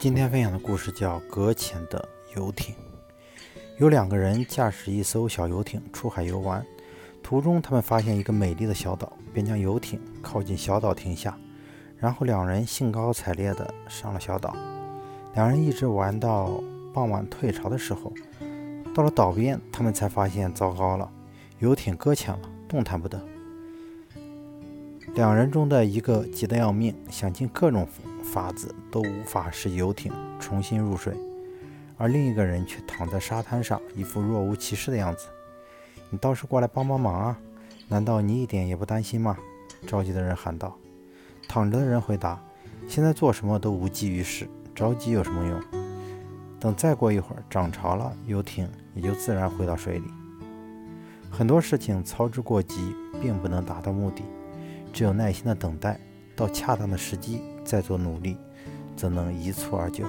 今天分享的故事叫《搁浅的游艇》。有两个人驾驶一艘小游艇出海游玩，途中他们发现一个美丽的小岛，便将游艇靠近小岛停下，然后两人兴高采烈地上了小岛。两人一直玩到傍晚退潮的时候，到了岛边，他们才发现糟糕了，游艇搁浅了，动弹不得。两人中的一个急得要命，想尽各种法子都无法使游艇重新入水，而另一个人却躺在沙滩上，一副若无其事的样子。你倒是过来帮帮忙啊！难道你一点也不担心吗？着急的人喊道。躺着的人回答：“现在做什么都无济于事，着急有什么用？等再过一会儿涨潮了，游艇也就自然回到水里。很多事情操之过急，并不能达到目的。”只有耐心的等待，到恰当的时机再做努力，则能一蹴而就。